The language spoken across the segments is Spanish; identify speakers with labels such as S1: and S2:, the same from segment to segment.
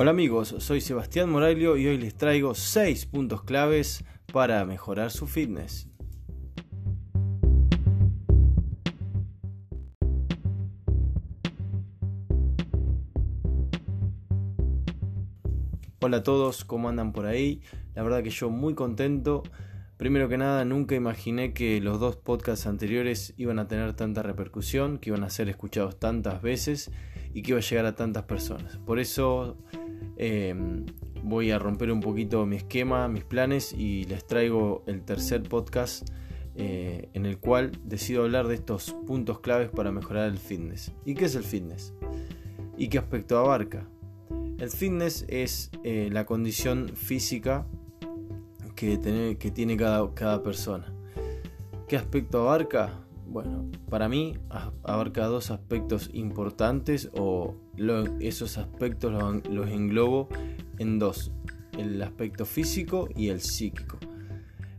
S1: Hola amigos, soy Sebastián Moraglio y hoy les traigo 6 puntos claves para mejorar su fitness. Hola a todos, ¿cómo andan por ahí? La verdad que yo muy contento. Primero que nada, nunca imaginé que los dos podcasts anteriores iban a tener tanta repercusión, que iban a ser escuchados tantas veces y que iba a llegar a tantas personas. Por eso Em, voy a romper un poquito mi esquema, mis planes y les traigo el tercer podcast eh, en el cual decido hablar de estos puntos claves para mejorar el fitness. ¿Y qué es el fitness? ¿Y qué aspecto abarca? El fitness es eh, la condición física que, tiene cada persona. ¿Qué aspecto abarca? Bueno, para mí abarca dos aspectos importantes o esos aspectos los, englobo en dos, el aspecto físico y el psíquico.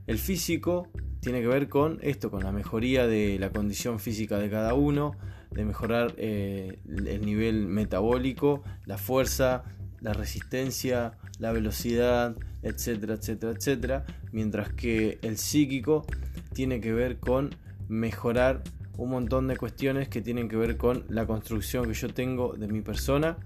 S1: El físico tiene que ver con esto, con la mejoría de la condición física de cada uno, de mejorar eh, el nivel metabólico, la fuerza, la resistencia, la velocidad, etcétera, etcétera, etcétera, mientras que el psíquico tiene que ver con mejorar un montón de cuestiones que tienen que ver con la construcción que yo tengo de mi persona.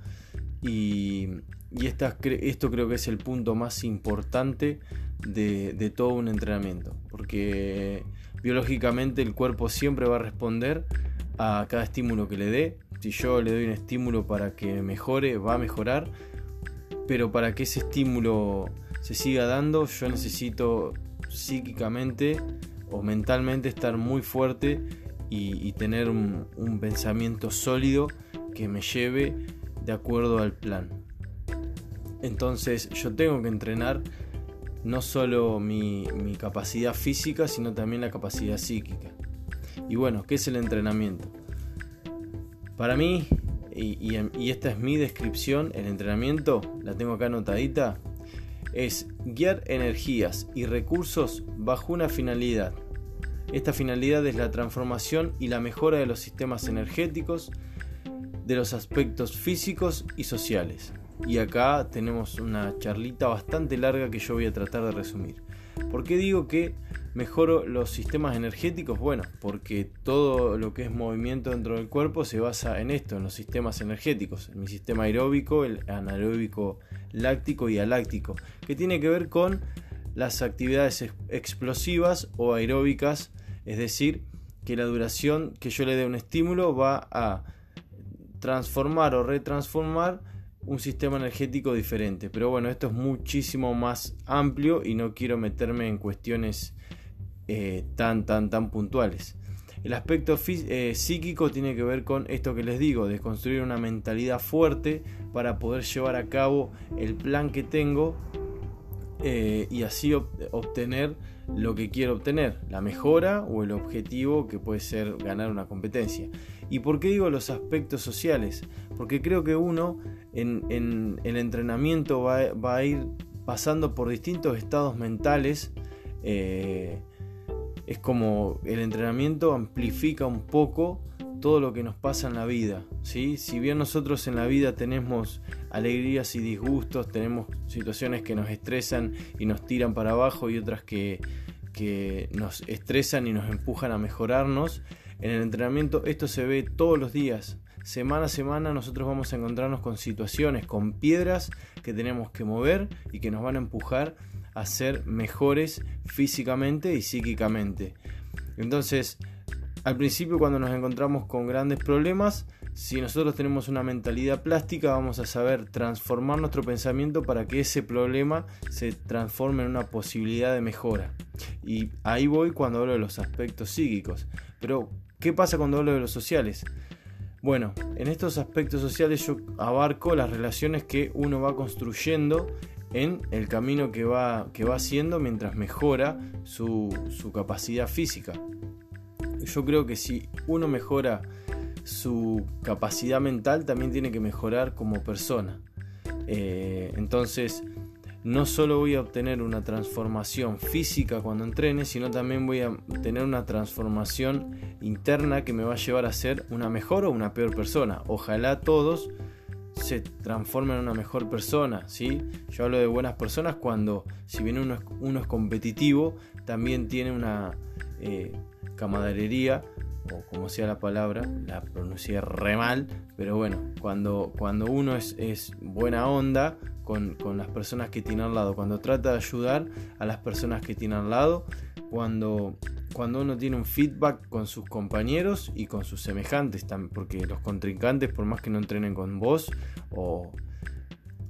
S1: Y, esto creo que es el punto más importante de, todo un entrenamiento. Porque biológicamente el cuerpo siempre va a responder a cada estímulo que le dé. Si yo le doy un estímulo para que mejore va a mejorar. Pero para que ese estímulo se siga dando yo necesito psíquicamente o mentalmente estar muy fuerte y, tener un, pensamiento sólido que me lleve de acuerdo al plan. Entonces yo tengo que entrenar no solo mi, capacidad física, sino también la capacidad psíquica. Y bueno, ¿qué es el entrenamiento? Para mí, y, y, esta es mi descripción, el entrenamiento, la tengo acá anotadita, es guiar energías y recursos bajo una finalidad esta finalidad es la transformación y la mejora de los sistemas energéticos, de los aspectos físicos y sociales. Y acá tenemos una charlita bastante larga que yo voy a tratar de resumir. ¿Por qué digo que mejoro los sistemas energéticos? Bueno, porque todo lo que es movimiento dentro del cuerpo se basa en esto, en los sistemas energéticos, en mi sistema aeróbico, el anaeróbico láctico y aláctico, que tiene que ver con las actividades explosivas o aeróbicas es decir, que la duración que yo le dé un estímulo va a transformar o retransformar un sistema energético diferente. Pero bueno, esto es muchísimo más amplio y no quiero meterme en cuestiones eh, tan, tan, tan puntuales. El aspecto eh, psíquico tiene que ver con esto que les digo, de construir una mentalidad fuerte para poder llevar a cabo el plan que tengo eh, y así obtener lo que quiero obtener, la mejora o el objetivo que puede ser ganar una competencia. ¿Y por qué digo los aspectos sociales? Porque creo que uno en, el entrenamiento va, a ir pasando por distintos estados mentales. Es como el entrenamiento amplifica un poco todo lo que nos pasa en la vida. ¿sí? Si bien nosotros en la vida tenemos alegrías y disgustos, tenemos situaciones que nos estresan y nos tiran para abajo y otras que, que nos estresan y nos empujan a mejorarnos, en el entrenamiento esto se ve todos los días. Semana a semana nosotros vamos a encontrarnos con situaciones, con piedras que tenemos que mover y que nos van a empujar a ser mejores físicamente y psíquicamente. Entonces, al principio cuando nos encontramos con grandes problemas, si nosotros tenemos una mentalidad plástica, vamos a saber transformar nuestro pensamiento para que ese problema se transforme en una posibilidad de mejora. Y ahí voy cuando hablo de los aspectos psíquicos. Pero, ¿qué pasa cuando hablo de los sociales? Bueno, en estos aspectos sociales yo abarco las relaciones que uno va construyendo en el camino que va, que va haciendo mientras mejora su, su capacidad física yo creo que si uno mejora su capacidad mental, también tiene que mejorar como persona. Eh, entonces, no solo voy a obtener una transformación física cuando entrene, sino también voy a tener una transformación interna que me va a llevar a ser una mejor o una peor persona. Ojalá todos se transforma en una mejor persona, ¿sí? Yo hablo de buenas personas cuando, si bien uno es, competitivo, también tiene una eh, camaradería, o como sea la palabra, la pronuncié re mal, pero bueno, cuando, cuando uno es, es buena onda con, con, las personas que tiene al lado, cuando trata de ayudar a las personas que tiene al lado, cuando cuando uno tiene un feedback con sus compañeros y con sus semejantes, porque los contrincantes, por más que no entrenen con vos, o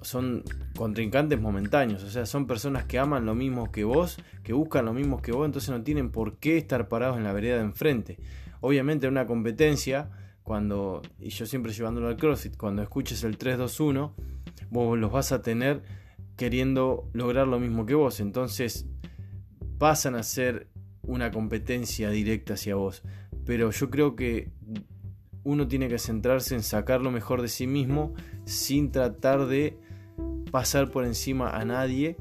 S1: son contrincantes momentáneos, o sea, son personas que aman lo mismo que vos, que buscan lo mismo que vos, entonces no tienen por qué estar parados en la vereda de enfrente. Obviamente en una competencia, cuando, y yo siempre llevándolo al CrossFit, cuando escuches el 3-2-1, vos los vas a tener queriendo lograr lo mismo que vos, entonces pasan a ser una competencia directa hacia vos. Pero yo creo que uno tiene que centrarse en sacar lo mejor de sí mismo sin tratar de pasar por encima a nadie,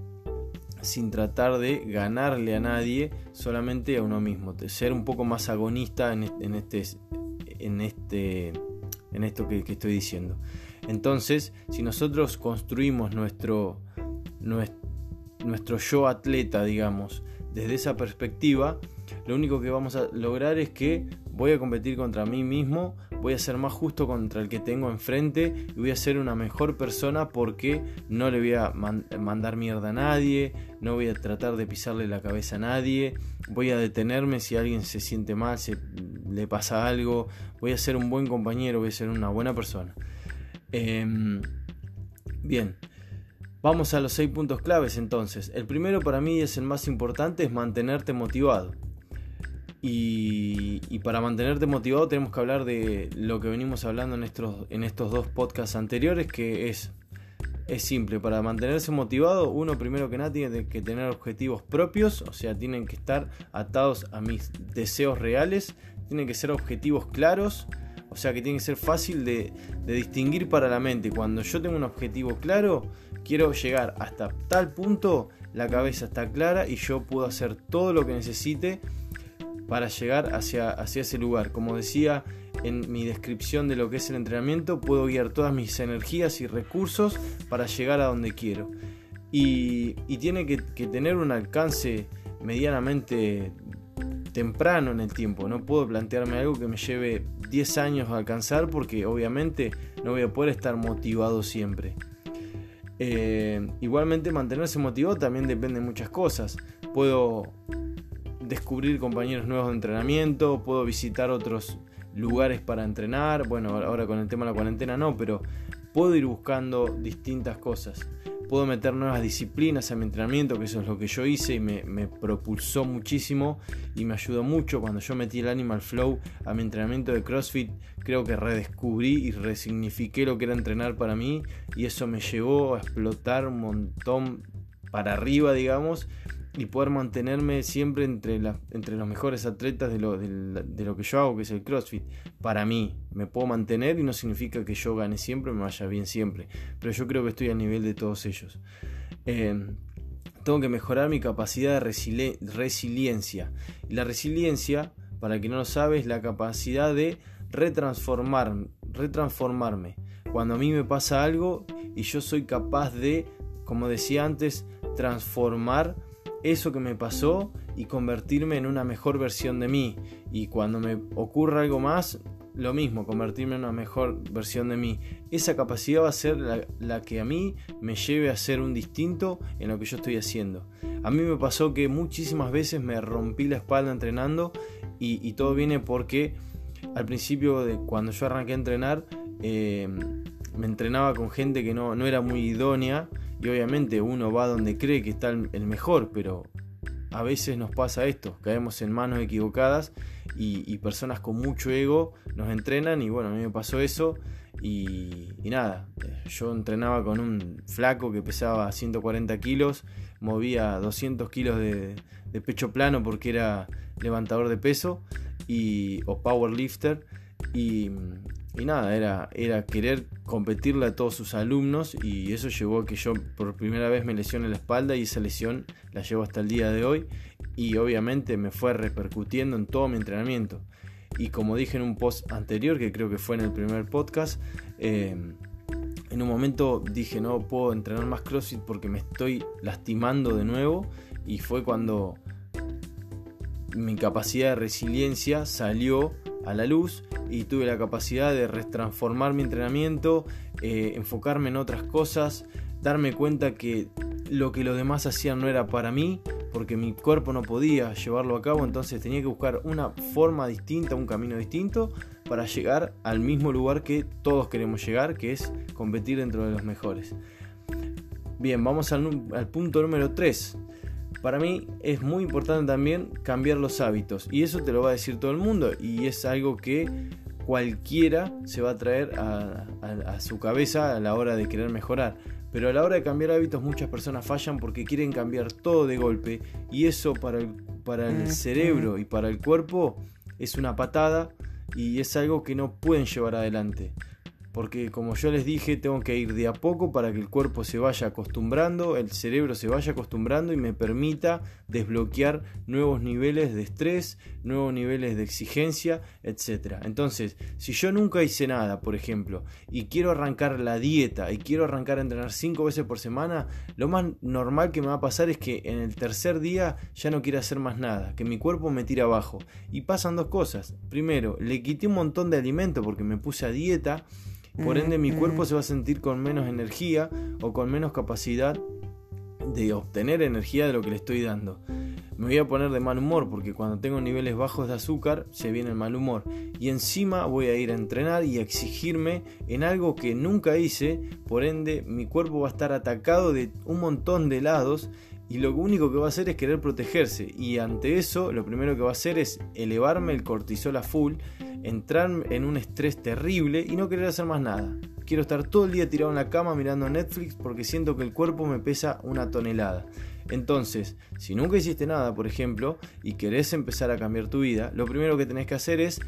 S1: sin tratar de ganarle a nadie, solamente a uno mismo. Ser un poco más agonista en este, en este, en esto que, estoy diciendo. Entonces, si nosotros construimos nuestro, nuestro yo atleta, digamos, desde esa perspectiva, lo único que vamos a lograr es que voy a competir contra mí mismo, voy a ser más justo contra el que tengo enfrente y voy a ser una mejor persona porque no le voy a mandar mierda a nadie, no voy a tratar de pisarle la cabeza a nadie, voy a detenerme si alguien se siente mal, si le pasa algo, voy a ser un buen compañero, voy a ser una buena persona. Em, bien. Vamos a los seis puntos claves entonces. El primero para mí es el más importante, es mantenerte motivado. Y, para mantenerte motivado tenemos que hablar de lo que venimos hablando en estos, en estos dos podcasts anteriores, que es, es simple. Para mantenerse motivado, uno primero que nada tiene que tener objetivos propios, o sea, tienen que estar atados a mis deseos reales, tienen que ser objetivos claros o sea que tiene que ser fácil de, distinguir para la mente. Cuando yo tengo un objetivo claro, quiero llegar hasta tal punto, la cabeza está clara y yo puedo hacer todo lo que necesite para llegar hacia, hacia ese lugar. Como decía en mi descripción de lo que es el entrenamiento, puedo guiar todas mis energías y recursos para llegar a donde quiero. Y, tiene que, que tener un alcance medianamente temprano en el tiempo. No puedo plantearme algo que me lleve 10 años a alcanzar porque obviamente no voy a poder estar motivado siempre. Eh, igualmente mantenerse motivado también depende de muchas cosas. Puedo descubrir compañeros nuevos de entrenamiento, puedo visitar otros lugares para entrenar. Bueno, ahora con el tema de la cuarentena no, pero puedo ir buscando distintas cosas puedo meter nuevas disciplinas a mi entrenamiento, que eso es lo que yo hice y me, propulsó muchísimo y me ayudó mucho cuando yo metí el Animal Flow a mi entrenamiento de CrossFit. Creo que redescubrí y resignifiqué lo que era entrenar para mí y eso me llevó a explotar un montón para arriba, digamos, y poder mantenerme siempre entre, entre los mejores atletas de lo, de, lo que yo hago, que es el CrossFit. Para mí, me puedo mantener y no significa que yo gane siempre, me vaya bien siempre, pero yo creo que estoy a nivel de todos ellos. Em, tengo que mejorar mi capacidad de resiliencia. Y la resiliencia, para quien no lo sabe, es la capacidad de retransformar, retransformarme. Cuando a mí me pasa algo y yo soy capaz de, como decía antes, transformar eso que me pasó y convertirme en una mejor versión de mí. Y cuando me ocurra algo más, lo mismo, convertirme en una mejor versión de mí. Esa capacidad va a ser la, que a mí me lleve a ser un distinto en lo que yo estoy haciendo. A mí me pasó que muchísimas veces me rompí la espalda entrenando y, todo viene porque al principio de cuando yo arranqué a entrenar eh, me entrenaba con gente que no, no era muy idónea y obviamente uno va donde cree que está el mejor, pero a veces nos pasa esto, caemos en manos equivocadas y, personas con mucho ego nos entrenan y bueno, a mí me pasó eso y, nada, yo entrenaba con un flaco que pesaba 140 kilos, movía 200 kilos de, de pecho plano porque era levantador de peso y, o powerlifter y, y nada, era, era querer competirle a todos sus alumnos y eso llevó a que yo por primera vez me lesione la espalda y esa lesión la llevo hasta el día de hoy y obviamente me fue repercutiendo en todo mi entrenamiento. Y como dije en un post anterior, que creo que fue en el primer podcast, eh, en un momento dije, no puedo entrenar más CrossFit porque me estoy lastimando de nuevo. Y fue cuando mi capacidad de resiliencia salió a la luz y tuve la capacidad de retransformar mi entrenamiento, eh, enfocarme en otras cosas, darme cuenta que lo que los demás hacían no era para mí, porque mi cuerpo no podía llevarlo a cabo, entonces tenía que buscar una forma distinta, un camino distinto para llegar al mismo lugar que todos queremos llegar, que es competir dentro de los mejores. Bien, vamos al, al punto número 3. Para mí es muy importante también cambiar los hábitos y eso te lo va a decir todo el mundo y es algo que cualquiera se va a traer a, su cabeza a la hora de querer mejorar. Pero a la hora de cambiar hábitos muchas personas fallan porque quieren cambiar todo de golpe y eso para el, para el cerebro y para el cuerpo es una patada y es algo que no pueden llevar adelante porque como yo les dije, tengo que ir de a poco para que el cuerpo se vaya acostumbrando, el cerebro se vaya acostumbrando y me permita desbloquear nuevos niveles de estrés, nuevos niveles de exigencia, etc. Entonces, si yo nunca hice nada, por ejemplo, y quiero arrancar la dieta y quiero arrancar a entrenar 5 veces por semana, lo más normal que me va a pasar es que en el tercer día ya no quiero hacer más nada, que mi cuerpo me tira abajo. Y pasan dos cosas. Primero, le quité un montón de alimento porque me puse a dieta por ende, mi cuerpo se va a sentir con menos energía o con menos capacidad de obtener energía de lo que le estoy dando. Me voy a poner de mal humor porque cuando tengo niveles bajos de azúcar se viene el mal humor. Y encima voy a ir a entrenar y a exigirme en algo que nunca hice. Por ende, mi cuerpo va a estar atacado de un montón de lados y lo único que va a hacer es querer protegerse. Y ante eso, lo primero que va a hacer es elevarme el cortisol a full entrar en un estrés terrible y no querer hacer más nada. Quiero estar todo el día tirado en la cama mirando Netflix porque siento que el cuerpo me pesa una tonelada. Entonces, si nunca hiciste nada, por ejemplo, y querés empezar a cambiar tu vida, lo primero que tenés que hacer es,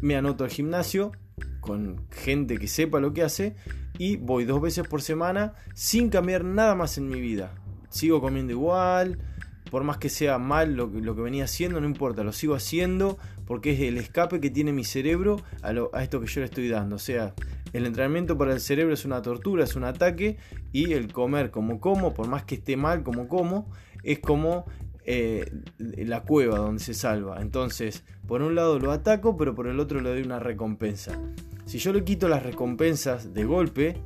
S1: me anoto al gimnasio con gente que sepa lo que hace y voy dos veces por semana sin cambiar nada más en mi vida. Sigo comiendo igual, por más que sea mal lo, que venía haciendo, no importa, lo sigo haciendo porque es el escape que tiene mi cerebro a, esto que yo le estoy dando. O sea, el entrenamiento para el cerebro es una tortura, es un ataque y el comer como como, por más que esté mal como como, es como eh, la cueva donde se salva. Entonces, por un lado lo ataco, pero por el otro le doy una recompensa. Si yo le quito las recompensas de golpe,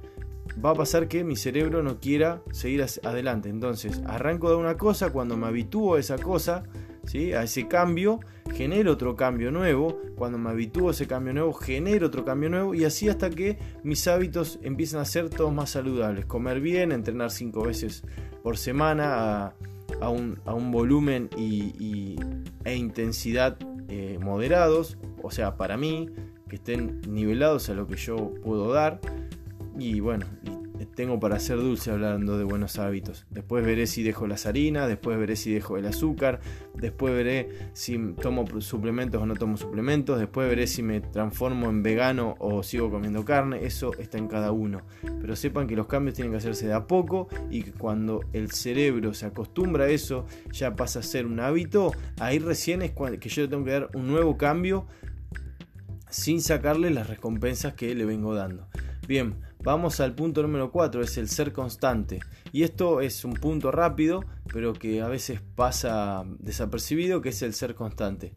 S1: va a pasar que mi cerebro no quiera seguir adelante. Entonces, arranco de una cosa, cuando me habitúo a esa cosa, ¿sí? a ese cambio, genero otro cambio nuevo. Cuando me habitúo a ese cambio nuevo, genero otro cambio nuevo. Y así hasta que mis hábitos empiecen a ser todos más saludables. Comer bien, entrenar cinco veces por semana a, un, volumen y, e intensidad eh, moderados. O sea, para mí, que estén nivelados a lo que yo puedo dar. Y bueno, tengo para hacer dulce hablando de buenos hábitos. Después veré si dejo las harinas, después veré si dejo el azúcar, después veré si tomo suplementos o no tomo suplementos, después veré si me transformo en vegano o sigo comiendo carne. Eso está en cada uno. Pero sepan que los cambios tienen que hacerse de a poco y que cuando el cerebro se acostumbra a eso, ya pasa a ser un hábito. Ahí recién es que yo tengo que dar un nuevo cambio sin sacarle las recompensas que le vengo dando. Bien, vamos al punto número 4, es el ser constante. Y esto es un punto rápido, pero que a veces pasa desapercibido, que es el ser constante.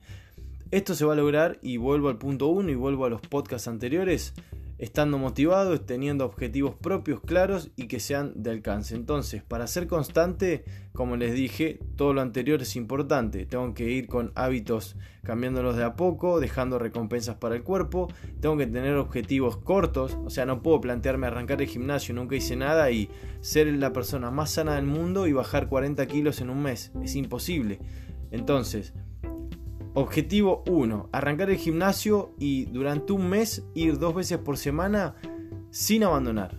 S1: Esto se va a lograr y vuelvo al punto 1 y vuelvo a los podcasts anteriores estando motivados, teniendo objetivos propios claros y que sean de alcance. Entonces, para ser constante, como les dije, todo lo anterior es importante. Tengo que ir con hábitos cambiándolos de a poco, dejando recompensas para el cuerpo. Tengo que tener objetivos cortos, o sea, no puedo plantearme arrancar el gimnasio, nunca hice nada y ser la persona más sana del mundo y bajar 40 kilos en un mes. Es imposible. Entonces, Objetivo 1. Arrancar el gimnasio y durante un mes ir dos veces por semana sin abandonar.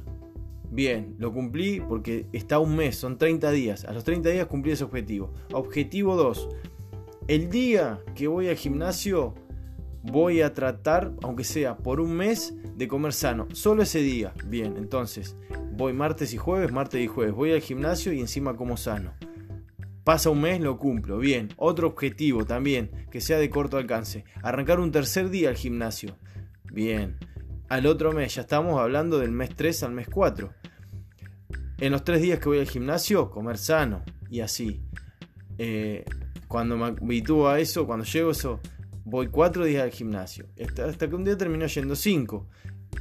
S1: Bien, lo cumplí porque está un mes, son 30 días. A los 30 días cumplí ese objetivo. Objetivo 2. El día que voy al gimnasio voy a tratar, aunque sea por un mes, de comer sano. Solo ese día. Bien, entonces voy martes y jueves, martes y jueves. Voy al gimnasio y encima como sano. Pasa un mes, lo cumplo. Bien, otro objetivo también, que sea de corto alcance. Arrancar un tercer día al gimnasio. Bien. al otro mes, ya estamos hablando del mes 3 al mes 4. En los tres días que voy al gimnasio, comer sano y así. Eh, cuando me habitúo a eso, cuando llego a eso, voy cuatro días al gimnasio. Hasta, que un día termino yendo cinco.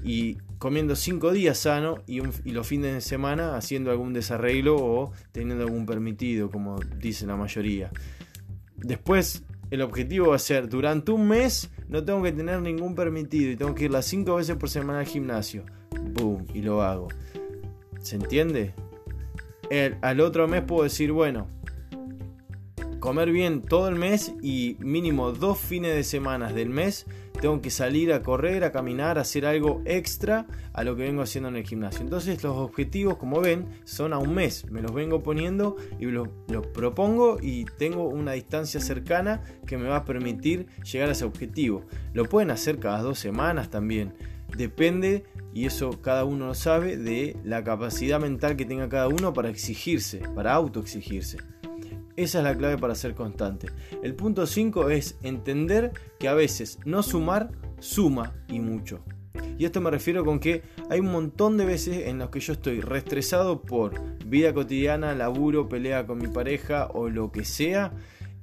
S1: Y comiendo cinco días sano y, los fines de semana haciendo algún desarreglo o teniendo algún permitido, como dice la mayoría. Después el objetivo va a ser durante un mes no tengo que tener ningún permitido y tengo que ir las cinco veces por semana al gimnasio. Boom, y lo hago. ¿Se entiende? El, al otro mes puedo decir, bueno, comer bien todo el mes y mínimo dos fines de semana del mes tengo que salir a correr, a caminar, a hacer algo extra a lo que vengo haciendo en el gimnasio. Entonces los objetivos, como ven, son a un mes. Me los vengo poniendo y los, propongo y tengo una distancia cercana que me va a permitir llegar a ese objetivo. Lo pueden hacer cada dos semanas también. Depende, y eso cada uno lo sabe, de la capacidad mental que tenga cada uno para exigirse, para autoexigirse. Esa es la clave para ser constante. El punto 5 es entender que a veces no sumar suma y mucho. Y esto me refiero con que hay un montón de veces en los que yo estoy restresado por vida cotidiana, laburo, pelea con mi pareja o lo que sea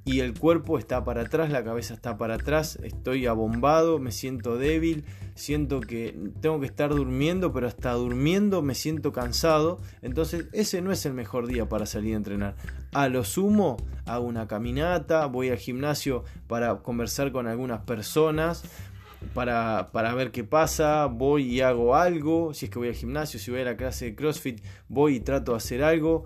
S1: y el cuerpo está para atrás, la cabeza está para atrás, estoy abombado, me siento débil, siento que tengo que estar durmiendo, pero hasta durmiendo me siento cansado, entonces ese no es el mejor día para salir a entrenar. A lo sumo, hago una caminata, voy al gimnasio para conversar con algunas personas, para, para, ver qué pasa, voy y hago algo, si es que voy al gimnasio, si voy a la clase de CrossFit, voy y trato de hacer algo,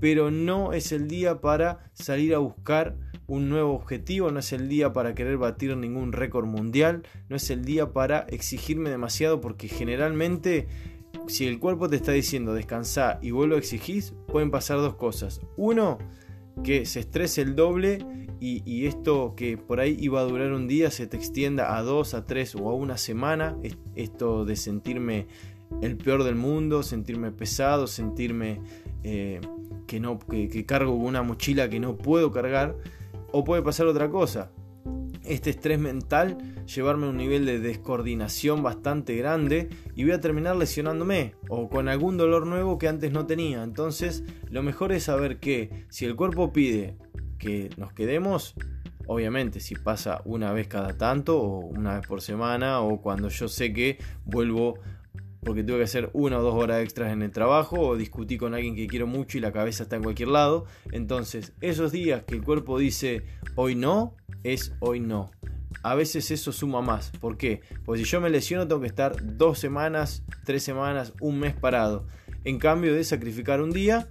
S1: pero no es el día para salir a buscar un nuevo objetivo, no es el día para querer batir ningún récord mundial, no es el día para exigirme demasiado porque generalmente si el cuerpo te está diciendo descansar y vuelvo a exigir, pueden pasar dos cosas. Uno, que se estrese el doble y, y, esto que por ahí iba a durar un día se te extienda a dos, a tres o a una semana. Esto de sentirme el peor del mundo, sentirme pesado, sentirme eh, que, no, que, cargo una mochila que no puedo cargar. O puede pasar otra cosa. Este estrés mental llevarme a un nivel de descoordinación bastante grande y voy a terminar lesionándome o con algún dolor nuevo que antes no tenía. Entonces, lo mejor es saber que si el cuerpo pide que nos quedemos, obviamente si pasa una vez cada tanto o una vez por semana o cuando yo sé que vuelvo porque tuve que hacer una o dos horas extras en el trabajo o discutí con alguien que quiero mucho y la cabeza está en cualquier lado. Entonces, esos días que el cuerpo dice hoy no, es hoy no. A veces eso suma más. ¿Por qué? Porque si yo me lesiono tengo que estar dos semanas, tres semanas, un mes parado. En cambio de sacrificar un día,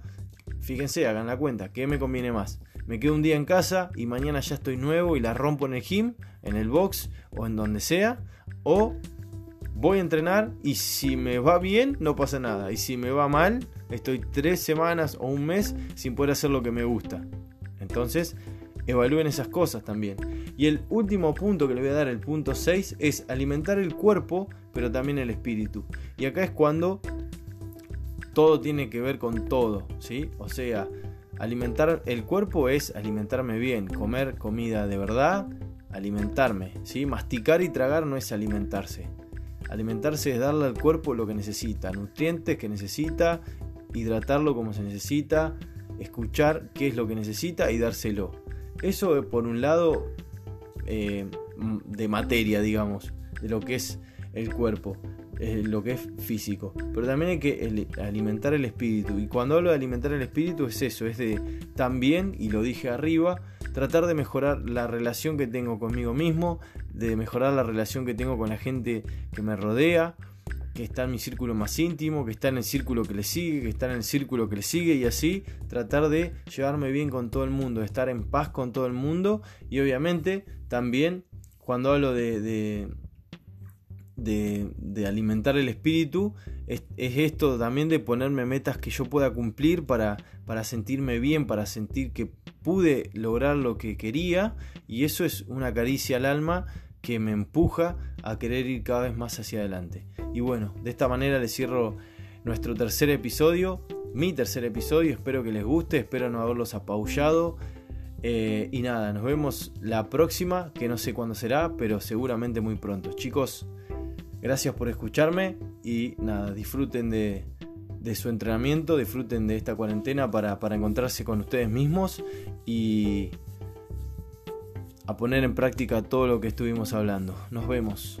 S1: fíjense, hagan la cuenta, ¿qué me conviene más? Me quedo un día en casa y mañana ya estoy nuevo y la rompo en el gym, en el box o en donde sea. O voy a entrenar y si me va bien no pasa nada. Y si me va mal, estoy tres semanas o un mes sin poder hacer lo que me gusta. Entonces, evalúen esas cosas también. Y el último punto que le voy a dar, el punto 6, es alimentar el cuerpo, pero también el espíritu. Y acá es cuando todo tiene que ver con todo, ¿sí? O sea, alimentar el cuerpo es alimentarme bien, comer comida de verdad, alimentarme, ¿sí? Masticar y tragar no es alimentarse. Alimentarse es darle al cuerpo lo que necesita, nutrientes que necesita, hidratarlo como se necesita, escuchar qué es lo que necesita y dárselo. Eso por un lado eh, de materia, digamos, de lo que es el cuerpo, lo que es físico. Pero también hay que alimentar el espíritu. Y cuando hablo de alimentar el espíritu es eso, es de también, y lo dije arriba, tratar de mejorar la relación que tengo conmigo mismo, de mejorar la relación que tengo con la gente que me rodea, que está en mi círculo más íntimo, que está en el círculo que le sigue, que está en el círculo que le sigue y así tratar de llevarme bien con todo el mundo, de estar en paz con todo el mundo y obviamente también cuando hablo de, de, alimentar el espíritu, es, esto también de ponerme metas que yo pueda cumplir para, para sentirme bien, para sentir que pude lograr lo que quería y eso es una caricia al alma que me empuja a querer ir cada vez más hacia adelante. Y bueno, de esta manera les cierro nuestro tercer episodio, mi tercer episodio, espero que les guste, espero no haberlos apaullado. Eh, y nada, nos vemos la próxima, que no sé cuándo será, pero seguramente muy pronto. Chicos, Gracias por escucharme y nada, disfruten de, su entrenamiento, disfruten de esta cuarentena para, para encontrarse con ustedes mismos y a poner en práctica todo lo que estuvimos hablando. Nos vemos.